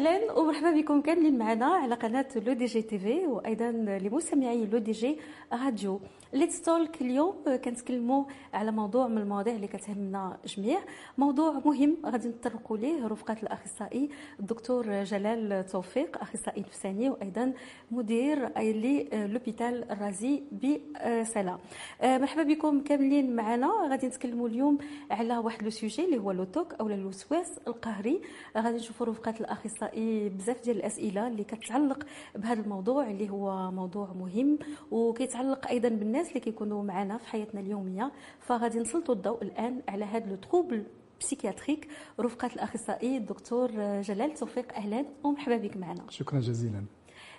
led ومرحبا بكم كاملين معنا على قناة L'ODJ TV وأيضا لمستمعي L'ODJ Radio. Let's Talk اليوم. كنتكلموا على موضوع من المواضيع اللي كتهمنا جميع. موضوع مهم غادي نتطرقوا ليه رفقة الأخصائي الدكتور جلال توفيق أخصائي نفساني وأيضا مدير l'hôpital الرازي بسلا مرحبا بكم كاملين معنا. غادي نتكلموا اليوم على واحد le sujet اللي هو le TOC أو الوسواس القهري. غادي نشوفوا رفقة الأخصائي بزاف ديال الأسئلة اللي كتعلق بهذا الموضوع اللي هو موضوع مهم وكيتعلق أيضا بالناس اللي كيكونوا معنا في حياتنا اليومية. فغادي نسلطوا الضوء الآن على هذا le trouble psychiatrique رفقة الأخصائي الدكتور جلال توفيق أهلا ومرحبا بك معنا. شكرا جزيلا.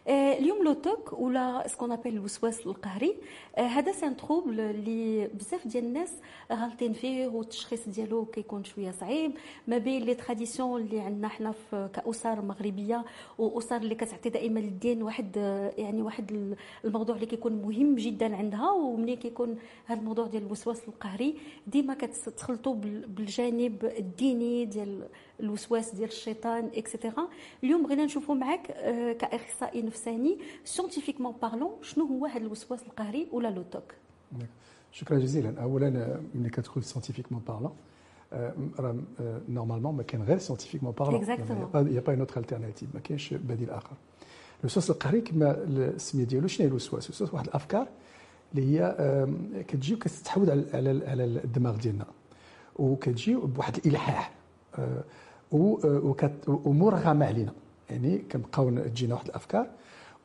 اليوم le TOC ولا ce qu'on appelle الوسواس القهري هذا c'est un trouble اللي بزاف ديال الناس غالطين فيه والتشخيص ديالو كيكون شوية صعيب. ما بين les traditions اللي عندنا حنا كأسر مغربية واسر اللي كتعطي دائما للدين واحد يعني واحد الموضوع اللي كيكون مهم جدا عندها ومنين كيكون هذا الموضوع ديال الوسواس القهري. ديما كتخلطوا بالجانب الديني ديال الوسواس ديال الشيطان et cetera اليوم بغينا نشوفوا معك كأخصائي نفساني scientifiquement parlant شنو هو هذا الوسواس القهري ولا le TOC؟ شكرا جزيلا. اولا ملي كتقول scientifiquement parlant راه normalement ما كاين غير scientifiquement parlant y a pas une autre alternative ما كاينش بديل آخر. الوسواس القهري كما السميه ديالو شنو هي الوسواس؟ الوسواس واحد الأفكار اللي هي كتجي وكتستحوذ على على الدماغ ديالنا وكتجي بواحد الإلحاح. ومرغمه علينا يعني كنبقاو تجينا واحد الأفكار.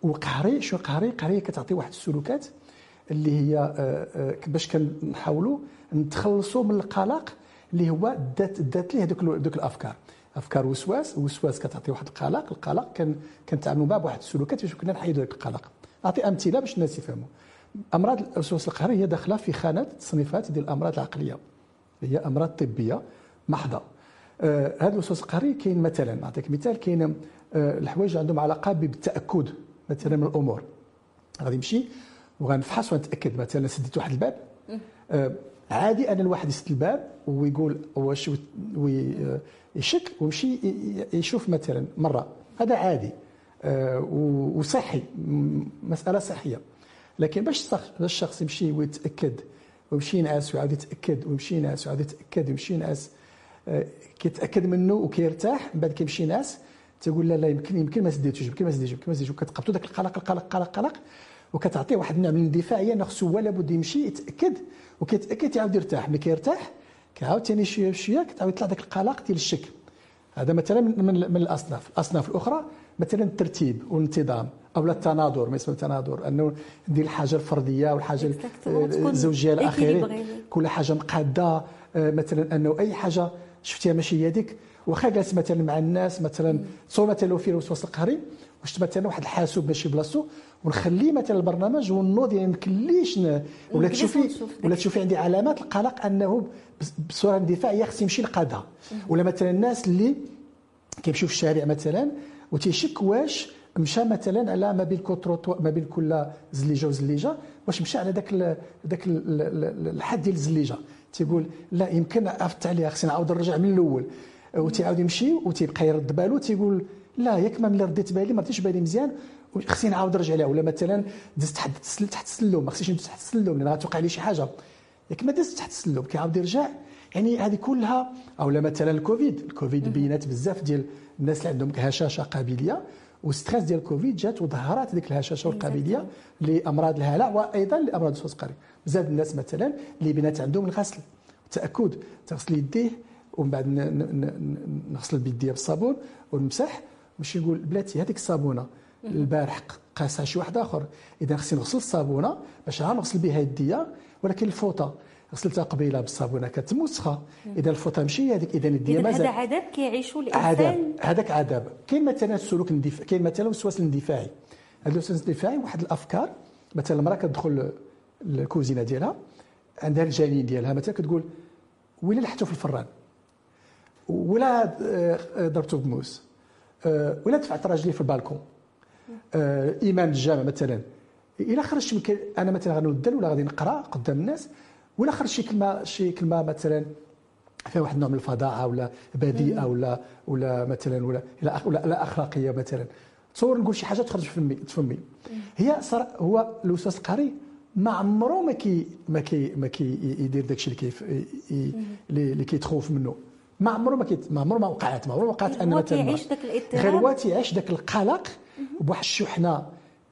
وقهري شو قهري؟ قهري كتعطي واحد السلوكات اللي هي آه، آه، باش كنحاولوا نتخلصوا من القلق اللي هو دات دات ليه دوك دوك الأفكار. أفكار وسواس وسواس كتعطي واحد القلق. القلق كان كنتعاملوا معاه بواحد السلوكات باش كنا نحيدوا ذاك القلق. أعطي أمثلة باش الناس يفهموا أمراض الوسواس القهري هي داخلة في خانه تصنيفات ديال الأمراض العقلية هي أمراض طبية محضة. آه هذا الوسواس القهري كاين مثلا نعطيك مثال كاين آه الحوايج عندهم علاقة بالتاكد مثلا من الأمور. غادي نمشي وغنفحص ونتأكد. مثلا سديت واحد الباب. آه عادي أن الواحد يسد الباب ويقول واش ويشك ويمشي يشوف مثلا مرة. هذا عادي. آه وصحي. مسألة صحية. لكن باش الشخص يمشي ويتأكد ويمشي ينعس ويعاود يتأكد ويمشي ينعس ويعاود يتأكد ويمشي ينعس آه كيتأكد منه وكيرتاح من بعد كيمشي ينعس تقول لا لا يمكن يمكن ما سديتوش يمكن ما سديتوش يمكن ما سديتوش. وكتقبطوا ذاك القلق القلق القلق القلق وكتعطيه واحد النوع من الاندفاعيه إنه خصو هو لابد يمشي يتأكد وكيتأكد يعاود يرتاح. ملي كيرتاح كيعاود ثاني شوية بشويه كتعاود يطلع ذاك القلق ديال الشك. هذا مثلا من, من, من الأصناف. الأصناف الأخرى مثلا الترتيب والانتظام أو التناظر ما يسمى التناظر أنه ندير الحاجة الفردية والحاجة الزوجية الأخيرة. كل حاجة مقادة آه، مثلا أنه أي حاجة شفتيها ماشي هي هذيك. واخا جالس مثلا مع الناس مثلا تصور مثلا لو فيه الوسواس القهري واش مثلا واحد الحاسوب ماشي بلاصتو ونخليه مثلا البرنامج ونوض يعني يمكنليش ولا تشوفي ولا تشوفي عندي علامات القلق أنه بصورة اندفاعية خص يمشي لقادها ولا مثلا الناس اللي كيمشيو في الشارع مثلا وتيشك واش مشى مثلا على ما بين كوتروتو ما بين كل زليجة وزليجة واش مشى على ذاك ذاك الحد ديال الزليجة. تيقول لا يمكن عرفت عليها خصني نعاود نرجع من الأول. وتيعاود يمشي وتيبقى يرد بالو تيقول لا ياك ما ملي رديت بالي ما رديتش بالي مزيان خصني نعاود نرجع لها. ولا مثلا دزت تحت تحت السلم ما خصنيش ندوز تحت السلم لأن غتوقع لي شي حاجة. ياك ما دزت تحت السلم كيعاود يرجع. يعني هذه كلها أو مثلا الكوفيد. الكوفيد بينات بزاف ديال الناس اللي عندهم هشاشه قابلية. وال stress ديال الكوفيد جات وظهرت هذيك الهشاشه والقابليه لأمراض الهلع وأيضا لأمراض الوسواس القهري بزاف الناس مثلا اللي بينات عندهم الغسل التاكد تغسل يديه ومن بعد نغسل بيديا بالصابون ونمسح. باش نقول بلاتي هذيك الصابونة البارح قاسها شي واحد آخر إذا خصني نغسل الصابونة باش نغسل بها يديا ولكن الفوطة غسلتها قبيلة بالصابونة كانت موسخه إذا الفوطة ماشي هذيك إذا اليديه مازال هذا عذاب كيعيشوا الإنسان. عذاب. هذاك عذاب. كاين مثلا السلوك الاندفاعي كاين مثلا الوسواس الاندفاعي. هذا الوسواس الاندفاعي واحد الأفكار مثلا المرأة كتدخل الكوزينه ديالها عندها الجنين ديالها مثلا كتقول ويلي لحتو في الفران؟ ولا آه، ضربته بموس. آه، ولا دفعت راجلي في البالكون. آه، إيمان الجامع مثلا. الا خرجت أنا مثلا غنودل ولا غادي نقرأ قدام الناس؟ ولا خرج شي كلمه شي كلمة مثلا فيها واحد النوع من الفظاعه ولا بذيئه ولا ولا مثلا ولا ولا لا أخلاقية مثلا. تصور نقول شي حاجة تخرج في فمي هي صار هو الوسواس القهري ما عمره ما كي ما كي ما كي يدير داكشي اللي كيف اللي كيتخوف منه. ما عمره ما كيت ما عمره ما وقعت ما عمره ما وقعت أنا مثلا تيعيش داك الاضطراب غير هو تيعيش داك القلق بواحد الشحنة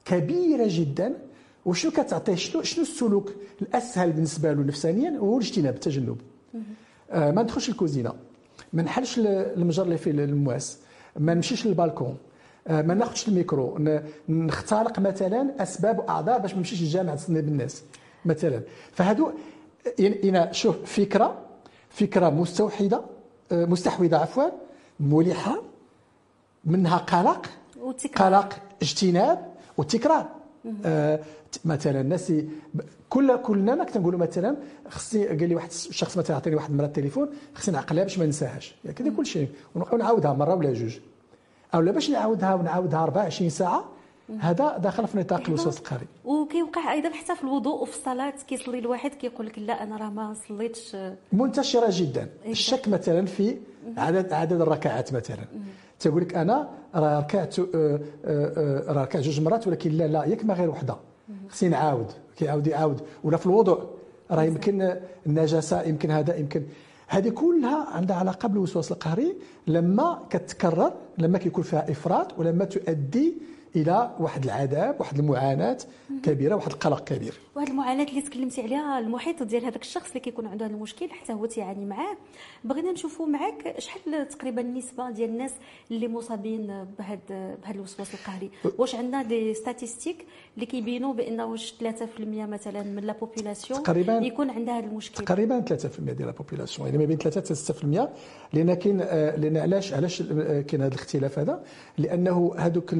كبيرة جدا وشنو كتعطيه شنو شنو السلوك الأسهل بالنسبة له نفسانيا هو الاجتناب التجنب. آه ما ندخلش الكوزينة. ما نحلش المجر اللي فيه المواس. ما نمشيش للبالكون. آه ما ناخذش الميكرو. نختلق مثلا أسباب واعذار باش ما نمشيش للجامع نصني بالناس مثلا. فهادو يعني شوف فكره فكرة مستوحدة آه مستحوذة عفوا ملحه منها قلق قلق اجتناب وتكرار. آه مثلا الناس كل كلنا كنقولوا مثلا خصني قال لي واحد الشخص مثلا عطيني واحد المره التليفون خصني نعقلها باش ما ننساهاش. يعني كذا كل شيء. ونبقاو نعاودها مرة ولا جوج. أو لا باش نعاودها ونعاودها 24 ساعة هذا داخل في نطاق الوسواس القهري وكيوقع أيضا حتى في الوضوء وفي الصلاة كيصلي الواحد كيقول لك لا أنا راه ما صليتش. منتشرة جدا. الشك مثلا في عدد عدد الركعات مثلا. تقول لك أنا راه ركعت آه، آه، آه، راه ركعت جوج مرات ولكن لا لا ياك ما غير وحدة. خصني نعاود كيعاود يعاود. ولا في الوضوء راه يمكن النجاسة يمكن هذا يمكن. هذه كلها عندها علاقه بالوسواس القهري لما كتكرر لما كيكون فيها إفراط ولما تؤدي إلى واحد العذاب واحد المعاناة كبيرة واحد القلق كبير. واحد المعاناة اللي تكلمتي عليها المحيط ديال هذاك الشخص اللي كيكون عنده هذا المشكل حتى هو تيعاني معاه. بغينا نشوفوا معاك شحال تقريبا النسبة ديال الناس اللي مصابين بهذا بهذا الوسواس القهري؟ واش عندنا des statistiques اللي كيبينوا بان واش 3% مثلا من la population تقريبا يكون عندها هذا المشكل؟ تقريبا 3% ديال لا بوبولاسيون يعني ما بين 3 حتى 6% لأن كاين آه، لأن علاش علاش آه، كاين هذا الاختلاف هذا؟ لأنه هذوك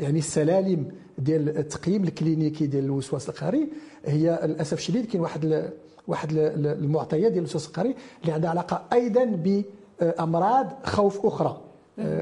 يعني السلالم ديال التقييم الكلينيكي ديال الوسواس القهري هي للأسف الشديد كاين واحد واحد المعطيات ديال الوسواس القهري اللي عندها علاقة أيضا بأمراض خوف أخرى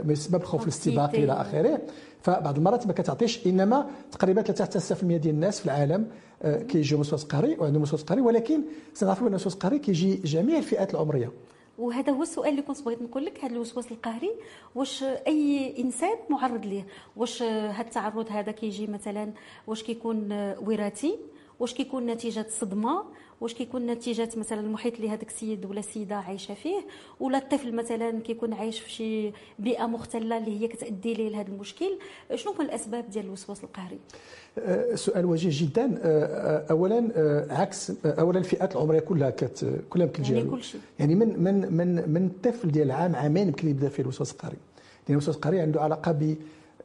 بسبب خوف الاستباقي إلى آخره. فبعض المرات ما كتعطيش إنما تقريبا 3 حتى 6% ديال الناس في العالم كيجيو وسواس قهري وعندهم وسواس قهري ولكن سنعرفوا أن الوسواس القهري كيجي جميع الفئات العمرية. وهذا هو السؤال اللي كنت بغيت نقول لك هذا الوسواس القهري واش أي إنسان معرض ليه؟ واش هذا التعرض هذا كيجي مثلا واش كيكون وراثي؟ واش كيكون نتيجة صدمة؟ واش كيكون نتيجة مثلا المحيط اللي هذاك السيد ولا السيدة عايشة فيه؟ ولا الطفل مثلا كيكون عايش في شي بيئة مختلة اللي هي كتأدي ليه لهذا المشكل؟ شنو هما الأسباب ديال الوسواس القهري؟ أه، سؤال وجيه جدا. أه، أه، اولا عكس اولا الفئات العمرية كلها كت كلها يمكن يعني كل شيء. يعني من من من من الطفل ديال عام عامين يمكن يبدأ فيه الوسواس القهري. لأن الوسواس القهري عنده علاقة ب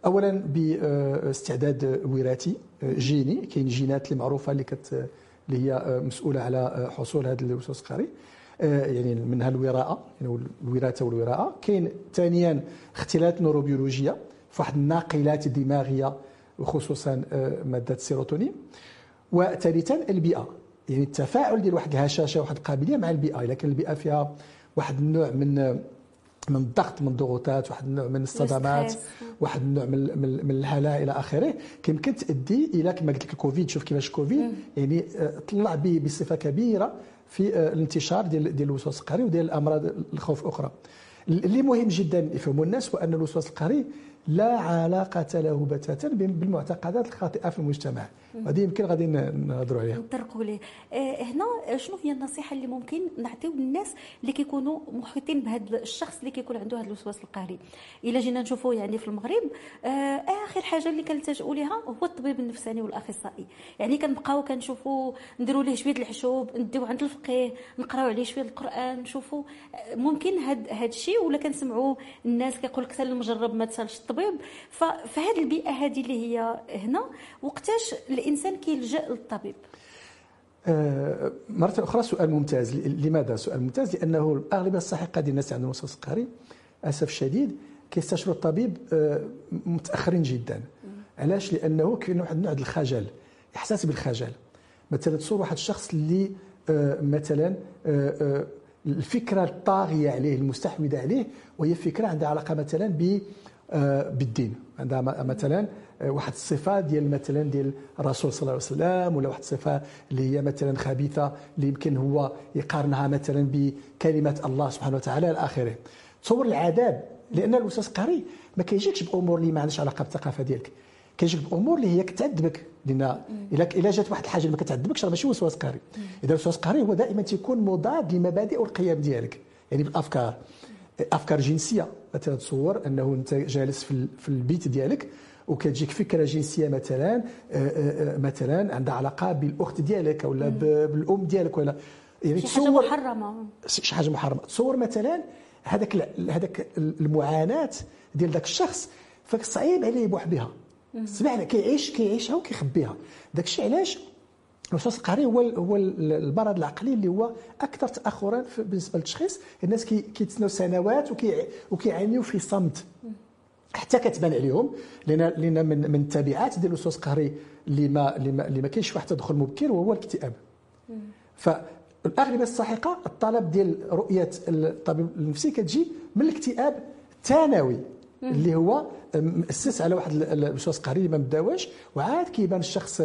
اولا باستعداد وراثي جيني. كاين جينات اللي معروفة اللي كت اللي هي مسؤولة على حصول هذا الوسواس القهري يعني منها الوراءة يعني الوراثة والوراءة. كاين ثانيا اختلالات نوروبيولوجية في واحد الناقلات الدماغيه وخصوصا مادة السيروتونين. وثالثا البيئة يعني التفاعل ديال واحد الهشاشة واحد القابلية مع البيئة. اذا كان البيئة فيها واحد النوع من من الضغط من الضغوطات واحد النوع من الصدمات واحد النوع من من الهلع إلى آخره كيمكن تؤدي إلى كما قلت لك الكوفيد. شوف كيفاش الكوفيد يعني آه، طلع بصفة كبيرة في آه، الانتشار ديال ديال الوسواس القهري وديال الأمراض الخوف الاخرى اللي مهم جدا يفهموا الناس هو ان الوسواس القهري لا علاقة له بتاتا بالمعتقدات الخاطئة في المجتمع. هذه يمكن غادي نهضروا عليها. نطرقوا ليه. آه، هنا شنو هي النصيحة اللي ممكن نعطيو للناس اللي كيكونوا محيطين بهذا الشخص اللي كيكون عنده هذا الوسواس القهري؟ إلا جينا نشوفوا يعني في المغرب آه، آخر حاجة اللي كنلتجئوا لها هو الطبيب النفساني والأخصائي. يعني كنبقاو كنشوفوا نديروا ليه شوية الحشوب نديو عند الفقيه نقراو عليه شوية القرآن نشوفوا آه، ممكن هذا هاد الشيء ولا كنسمعوا الناس كيقول لك المجرب ما تسالش الطبيب. فهذه البيئة هذه اللي هي هنا وقتاش الإنسان كيلجأ للطبيب. آه مرة أخرى سؤال ممتاز. لماذا سؤال ممتاز؟ لأنه الأغلبية الساحقة ديال الناس عندهم وسواس قهري أسف الشديد كيستشروا الطبيب آه متأخرين جدا. علاش؟ لأنه كاين واحد النوع الخجل إحساس بالخجل. مثلا تصور واحد الشخص اللي آه مثلا الفكرة الطاغية عليه المستحوذة عليه وهي فكرة عندها علاقة مثلا ب بالدين. عندها مثلا آه، واحد الصفة ديال مثلا ديال الرسول صلى الله عليه وسلم ولا واحد الصفة اللي هي مثلا خبيثة اللي يمكن هو يقارنها مثلا بكلمة الله سبحانه وتعالى إلى آخره. تصور العذاب لأن الاستاذ قاري ما كيجيكش بأمور اللي ما عندهاش علاقة بالثقافة ديالك. كيجيك بأمور اللي هي كتعذبك. لأن إلا إلا جات واحد الحاجة اللي ما كتعذبكش راه ماشي وسواس قهري. إذا الوسواس القهري هو دائما تيكون مضاد للمبادئ والقيم ديالك. يعني بالأفكار. أفكار جنسية. مثلا تصور أنه أنت جالس في, البيت ديالك وكتجيك فكرة جنسية مثلا آه، آه، آه، مثلا عندها علاقة بالأخت ديالك ولا بالأم ديالك ولا. يعني شي حاجة محرمة. شي حاجة محرمة. تصور مثلا هذاك هذاك المعاناة ديال ذاك الشخص فصعيب عليه يبوح بها سمعنا كيعيش كيعيشها وكيخبيها. داك الشيء علاش الوسواس القهري هو هو المرض العقلي اللي هو أكثر تاخرا بالنسبة للتشخيص. الناس كيتسناو سنوات وكيعانيو في صمت. حتى كتبان عليهم لأن لأن من من التبعات ديال الوسواس القهري اللي ما اللي ما, اللي كاينش واحد التدخل مبكر وهو الاكتئاب. فالاغلبيه الساحقة الطلب ديال رؤية الطبيب النفسي كتجي من الاكتئاب الثانوي اللي هو مؤسس على واحد الوسواس قهري ما مداواش وعاد كيبان الشخص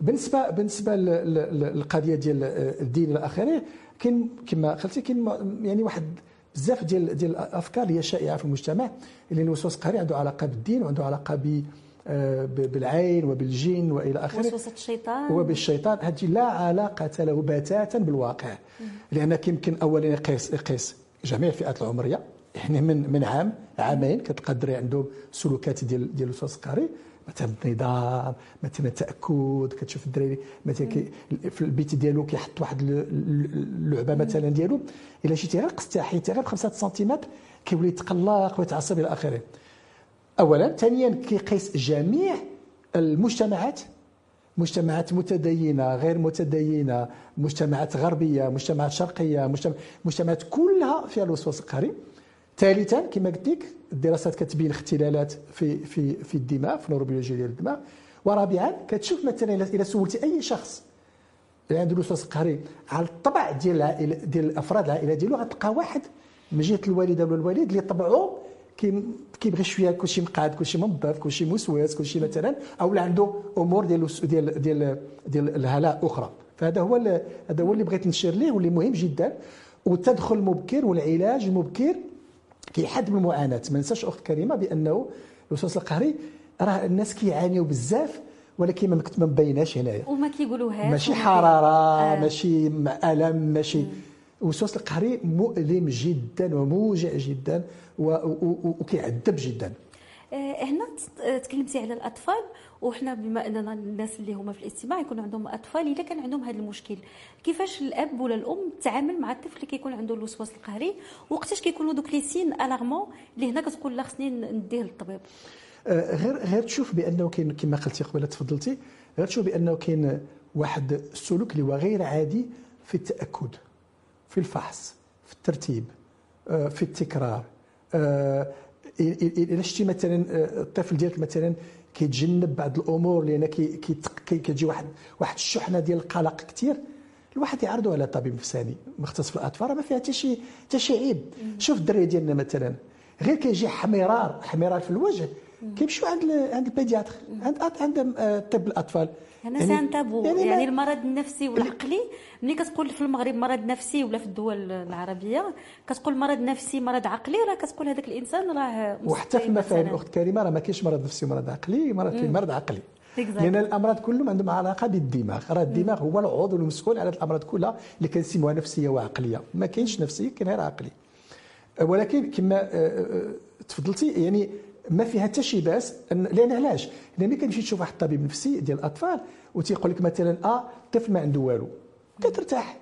بالنسبة بالنسبة للقضية ديال الدين إلى اخره كاين كما قلتي كاين يعني واحد بزاف ديال ديال الأفكار اللي هي شائعة في المجتمع اللي الوسواس القهري عنده علاقة بالدين وعنده علاقة ب آه، بالعين وبالجن وإلى آخره. وسوسه الشيطان. وبالشيطان هذه لا علاقة له بتاتا بالواقع. لأن يمكن اولا يقيس يقيس جميع الفئات العمرية. يعني من من عام عامين كتلقى الدري عندهم سلوكات ديال ديال الوسواس القهري مثلا النظام مثلا التاكد كتشوف الدراري مثلا في البيت ديالو كيحط واحد اللعبة مثلا ديالو. إلا شتي غير قصتي حيتي غير بخمسة سنتيمتر كيولي يتقلق ويتعصب إلى آخره. اولا ثانيا كيقيس جميع المجتمعات مجتمعات متدينة غير متدينة مجتمعات غربية مجتمعات شرقية مجتمعات كلها فيها الوسواس القهري. ثالثا كما قلت لك الدراسات كتبين اختلالات في في في الدماغ في النوروبيولوجيا ديال الدماغ ورابعا كتشوف مثلا اذا سولتي أي شخص اللي عنده الوسواس القهري على الطبع ديال العائلة ديال افراد العائلة ديالو غتلقى واحد. من جهه الوالدة ولا الوالد اللي طبعه كيبغي شوية كلشي مقاد كلشي منظف كلشي موسوس كلشي مثلا أو عنده أمور ديال ديال ديال ديال الهلاء أخرى. فهذا هو هذا هو اللي بغيت نشير ليه واللي مهم جدا. والتدخل المبكر والعلاج المبكر كيحد من المعاناة. ما ننساش أخت كريمة بأنه الوسواس القهري راه الناس كيعانيو بزاف ولكن ما مبيناش هنايا. وما كيقولوهاش ماشي حرارة آه. ماشي ألم ماشي الوسواس القهري مؤلم جدا وموجع جدا وكيعذب جدا. هنا تكلمتي على الأطفال وحنا بما أننا الناس اللي هما في الاجتماع يكون عندهم أطفال اذا كان عندهم هذا المشكل. كيفاش الأب ولا الأم تعامل مع الطفل اللي كيكون عنده الوسواس القهري وقتاش كيكونوا دوك لي سين ألارمون اللي هنا كتقول لا خصني نديه للطبيب؟ آه، غير غير تشوف بأنه كاين كما قلتي قبل تفضلتي غير تشوف بأنه كاين واحد السلوك اللي هو غير عادي في التأكد في الفحص في الترتيب آه، في التكرار الا شتي مثلا الطفل ديالك مثلا كيتجنب بعض الأمور لأن كي كتجي واحد واحد الشحنة ديال القلق كثير الواحد يعرضه على طبيب نفساني مختص في الأطفال ما فيها حتى شي حتى شي عيب. شوف الدري ديالنا مثلا غير كيجي حمرار حمرار في الوجه كيمشيو عند عند البيدياتر عند عند طب الأطفال. هنا يعني سان تابو يعني, يعني المرض النفسي والعقلي ملي كتقول في المغرب مرض نفسي ولا في الدول العربية كتقول مرض نفسي مرض عقلي راه كتقول هذاك الإنسان راه وحتى في المفاهيم اخت كريمة راه ما كاينش مرض نفسي ومرض عقلي مرض كاين مرض عقلي. لأن الأمراض كلهم عندهم علاقة بالدماغ. راه الدماغ هو العضو المسؤول على الأمراض كلها اللي كنسموها نفسية وعقلية. ما كاينش نفسيه كاين غير عقلي. ولكن كما آه، آه، تفضلتي يعني ما فيها حتى شي باس لأن علاش؟ لأن ملي كتمشي تشوف واحد الطبيب نفسي ديال الأطفال وتيقول لك مثلا آه الطفل ما عنده والو كترتاح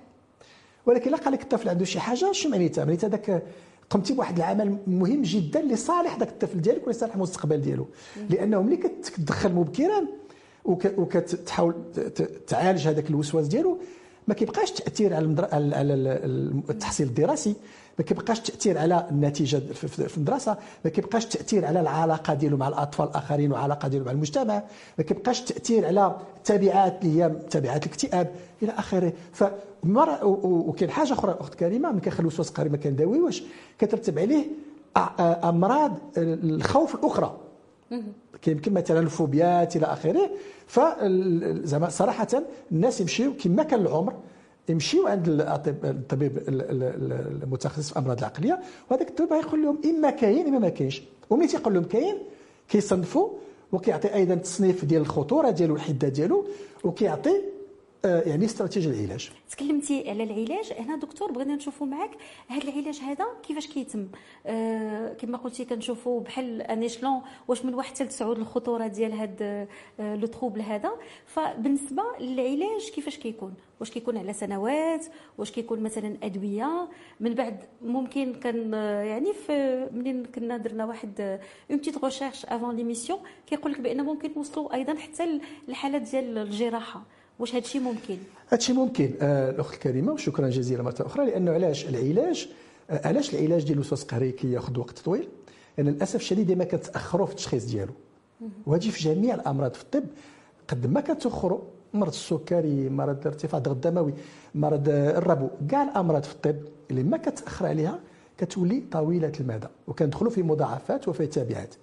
ولكن إلا قال لك الطفل عنده شي حاجة شنو معنيتها؟ معنيتها داك قمتي بواحد العمل مهم جدا لصالح ذاك الطفل ديالك ولصالح المستقبل ديالو لأنه ملي كتدخل مبكرا وكتحاول تعالج هذاك الوسواس ديالو ما كيبقاش تأثير على على التحصيل الدراسي ما كيبقاش تأثير على النتيجة في المدرسة ما كيبقاش تأثير على العلاقة ديالو مع الأطفال الآخرين والعلاقه ديالو مع المجتمع ما كيبقاش تأثير على التبعات اللي هي تبعات الاكتئاب إلى آخره. ف وكاين حاجة أخرى أخت كريمة ملي كنخلي الوسواس القهري ما كنداويوش كترتب عليه أمراض الخوف الأخرى. كيمكن مثلا الفوبيات إلى آخره. فزعما صراحة الناس يمشيو كما كان العمر يمشيو عند الطبيب المتخصص في الامراض العقلية وهذاك الطبيب غيقول لهم إما كاين إما ما كاينش. وملي تيقول لهم كاين كيصنفوا وكيعطي أيضا تصنيف ديال الخطورة ديالو الحدة ديالو وكيعطي يعني استراتيجية العلاج. تكلمتي على العلاج. هنا دكتور بغينا نشوفوا معك هذا العلاج هذا كيفاش كيتم؟ آه كما قلتي كنشوفوا بحال ان ايشلون واش من واحد حتى لتسعود الخطورة ديال هذا آه le trouble هذا. فبالنسبة للعلاج كيفاش كيكون؟ واش كيكون على سنوات؟ واش كيكون مثلا أدوية؟ من بعد ممكن كان آه، يعني في منين كنا درنا واحد une petite recherche avant l'émission كيقول لك بأن ممكن نوصلوا أيضا حتى الحالات ديال الجراحة. واش هذا الشيء ممكن؟ هذا الشيء ممكن. آه الأخت الكريمة وشكرا جزيلا مرة أخرى لأنه علاش؟ العلاج آه علاش العلاج ديال الوسواس القهري كياخذ وقت طويل؟ لأن للأسف الشديد ديما كنتاخروا في التشخيص ديالو. وهذه في جميع الأمراض. في الطب قد ما كتأخروا مرض السكري مرض ارتفاع الضغط الدموي مرض الربو كاع الأمراض في الطب اللي ما كتأخر عليها كتولي طويلة المدى وكندخلوا في مضاعفات وفي تبعات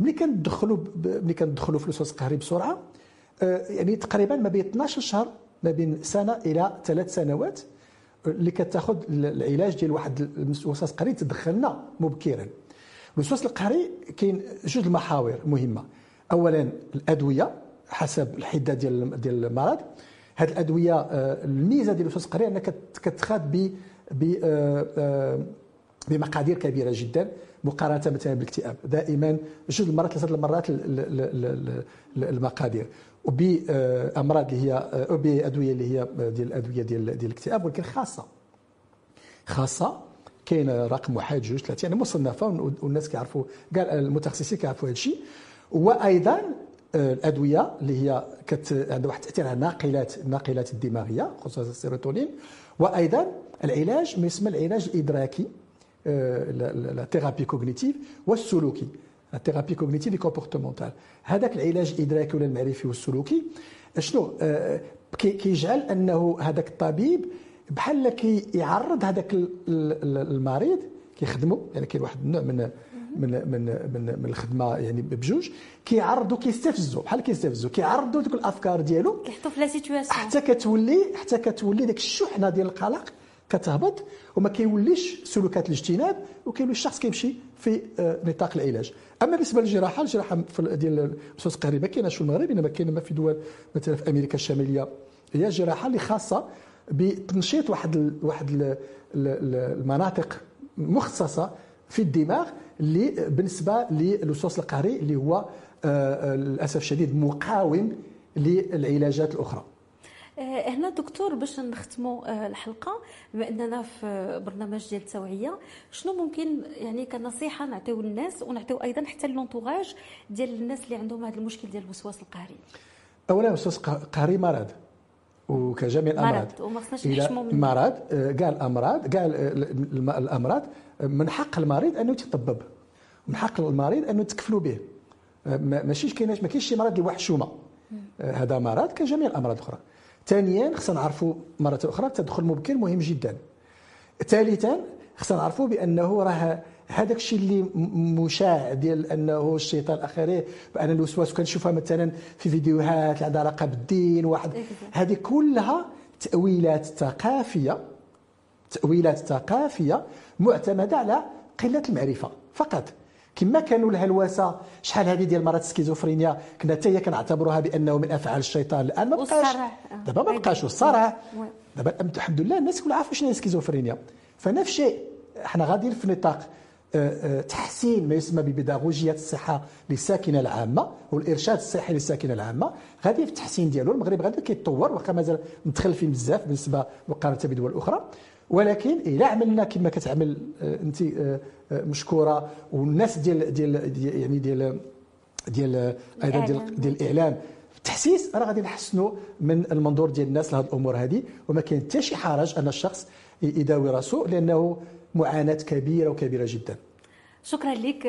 ملي كندخلوا ملي كندخلوا في الوسواس القهري بسرعة آه، يعني تقريبا ما بين 12 شهر ما بين سنة إلى ثلاث سنوات اللي كتاخذ العلاج ديال واحد الوسواس القهري تدخلنا مبكرا. الوسواس القهري كاين جوج المحاور مهمة. اولا الأدوية حسب الحدة ديال ديال المرض. هذه الأدوية آه، الميزة ديال الوسواس القهري انها كتخاد ب آه، بمقادير كبيرة جدا مقارنة مثلا بالاكتئاب. دائما جوج المرات ثلاثة المرات المقادير. وبامراض اللي هي بادويه اللي هي ديال الأدوية ديال ديال الاكتئاب ولكن خاصة خاصة كاين رقم واحد جوج ثلاثة يعني مصنفة والناس كيعرفوا كاع المتخصصين كيعرفوا هذا الشيء. وأيضا آه، الأدوية اللي هي كت عندها واحد التاثير على الناقلات الناقلات الدماغية خصوصا السيروتونين. وأيضا العلاج ما يسمى العلاج الإدراكي la thérapie cognitive والسلوكي. ال thérapie cognitive comportementale هذاك العلاج الادراكي ولا المعرفي والسلوكي. شنو كيجعل أنه هذاك الطبيب بحال كيعرض هذاك المريض كيخدموا يعني كاين واحد النوع من من من من, من الخدمة يعني بجوج كيعرضوا كيستفزوا بحال كيستفزوا كيعرضوا ديك الأفكار ديالو كيحطوا في la situation حتى كتولي حتى كتولي ديك الشحنة ديال القلق كتهبط وما كيوليش سلوكات الاجتناب وكيولي الشخص كيمشي في آه، نطاق العلاج. أما بالنسبة للجراحة الجراحة ديال الوسواس القهري ما كايناش في المغرب إنما كاين في دول مثلا في أمريكا الشمالية. هي الجراحه اللي خاصة بتنشيط واحد واحد المناطق مخصصة في الدماغ اللي بالنسبة للوسواس القهري اللي هو آه، آه، للأسف الشديد مقاوم للعلاجات الأخرى. هنا دكتور باش نختموا آه، الحلقة بما اننا في برنامج ديال التوعية. شنو ممكن يعني كنصيحة نعطيو للناس ونعطيو أيضا حتى لونتوراج ديال الناس اللي عندهم هذا المشكل ديال الوسواس القهري. اولا الوسواس القهري مرض وكجميع الأمراض. مرض وما خصناش نحشموا منه مرض آه، كاع الأمراض كاع الأمراض من حق المريض أنه يتطبب. من حق المريض أنه تكفلوا به. ماشي كايناش ما كاينش شي مرض اللي حشومه هذا مرض كجميع الأمراض الأخرى. ثانيا خصنا نعرفوا مرة أخرى التدخل المبكر مهم جدا. ثالثا خصنا نعرفوا بأنه راه هذاك الشيء اللي مشاع ديال أنه الشيطان اخره بأن الوسواس كنشوفها مثلا في فيديوهات اللي عندها علاقة بالدين واحد. هذه كلها تأويلات ثقافية تأويلات ثقافية معتمدة على قلة المعرفة فقط. كما كانوا الهلوسه شحال هذه ديال مرات السكيزوفرينيا كنا حتى هي كنعتبروها بأنه من أفعال الشيطان. الآن ما بقاش. دابا ما بقاش. والصرع. دابا الحمد لله الناس كلها عارفة شنو هي السكيزوفرينيا فنفس الشيء إحنا غاديين في نطاق آه، آه، تحسين ما يسمى ببيداغوجية الصحة للساكنة العامة والإرشاد الصحي للساكنة العامة. غادي في التحسين ديالو. المغرب غادي كيتطور واخا مازال متخلفين بزاف بالنسبة مقارنه بدول أخرى ولكن الا عملنا كما كتعمل آه، أنت آه، آه، مشكورة. والناس ديال ديال يعني ديال ديال أيضا ديال, ديال الإعلام. التحسيس راه غادي نحسنوا من المنظور ديال الناس لهذه الأمور هذه وما كاين حتى شي حرج أن الشخص يداوي راسه لأنه معاناة كبيرة وكبيرة جدا. شكرا لك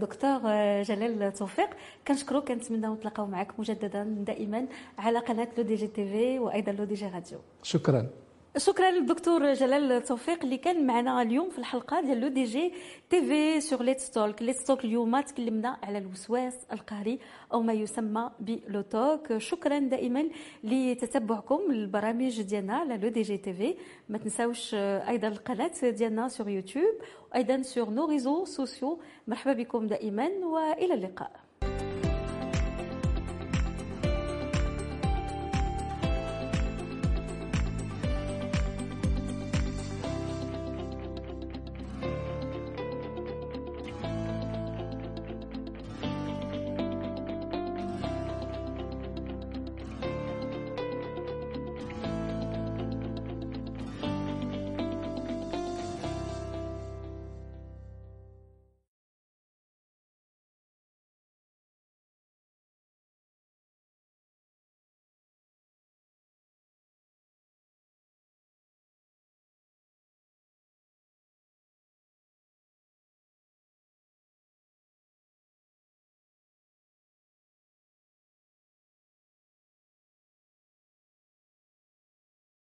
دكتور جلال توفيق. كنشكرك كنتمنى نتلاقاو معك مجددا دائما على قناة لو دي جي تي في وأيضا لو دي جي راديو. شكرا. شكرا للدكتور جلال توفيق اللي كان معنا اليوم في الحلقة ديال L'ODJ TV sur Let's Talk Let's Talk اليوم تكلمنا على الوسواس القهري أو ما يسمى ب le TOC شكرا دائما لتتبعكم البرامج ديالنا على L'ODJ TV. ما تنساوش أيضا القناة ديالنا sur YouTube وأيضا sur nos réseaux sociaux مرحبا بكم دائما وإلى اللقاء.